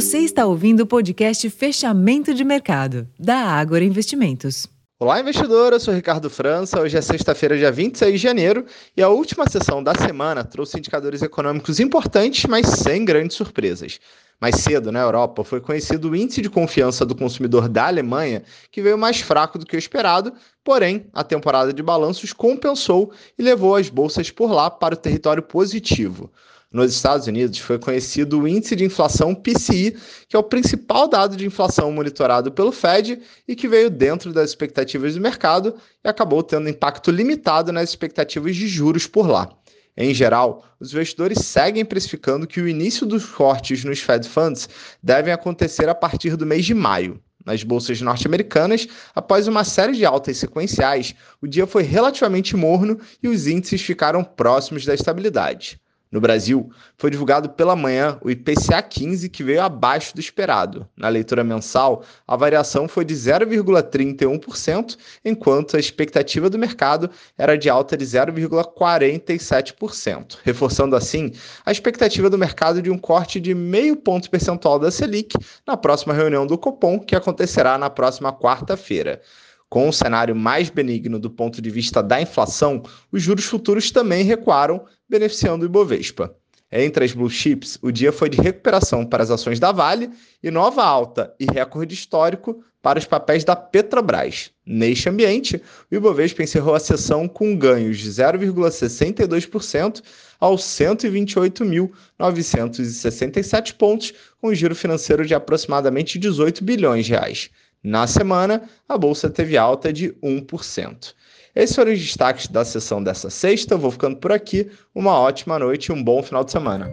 Você está ouvindo o podcast Fechamento de Mercado, da Ágora Investimentos. Olá, investidor. Eu sou Ricardo França. Hoje é sexta-feira, dia 26 de janeiro, e a última sessão da semana trouxe indicadores econômicos importantes, mas sem grandes surpresas. Mais cedo, na Europa, foi conhecido o índice de confiança do consumidor da Alemanha, que veio mais fraco do que o esperado, porém, a temporada de balanços compensou e levou as bolsas por lá para o território positivo. Nos Estados Unidos foi conhecido o índice de inflação PCI, que é o principal dado de inflação monitorado pelo Fed e que veio dentro das expectativas do mercado e acabou tendo impacto limitado nas expectativas de juros por lá. Em geral, os investidores seguem precificando que o início dos cortes nos Fed Funds devem acontecer a partir do mês de maio. Nas bolsas norte-americanas, após uma série de altas sequenciais, o dia foi relativamente morno e os índices ficaram próximos da estabilidade. No Brasil, foi divulgado pela manhã o IPCA 15, que veio abaixo do esperado. Na leitura mensal, a variação foi de 0,31%, enquanto a expectativa do mercado era de alta de 0,47%, reforçando assim a expectativa do mercado de um corte de meio ponto percentual da Selic na próxima reunião do Copom, que acontecerá na próxima quarta-feira. Com um cenário mais benigno do ponto de vista da inflação, os juros futuros também recuaram, beneficiando o Ibovespa. Entre as blue chips, o dia foi de recuperação para as ações da Vale e nova alta e recorde histórico para os papéis da Petrobras. Neste ambiente, o Ibovespa encerrou a sessão com ganhos de 0,62% aos 128.967 pontos, com um giro financeiro de aproximadamente 18 bilhões de reais. Na semana, a bolsa teve alta de 1%. Esses foram os destaques da sessão dessa sexta. Eu vou ficando por aqui. Uma ótima noite e um bom final de semana.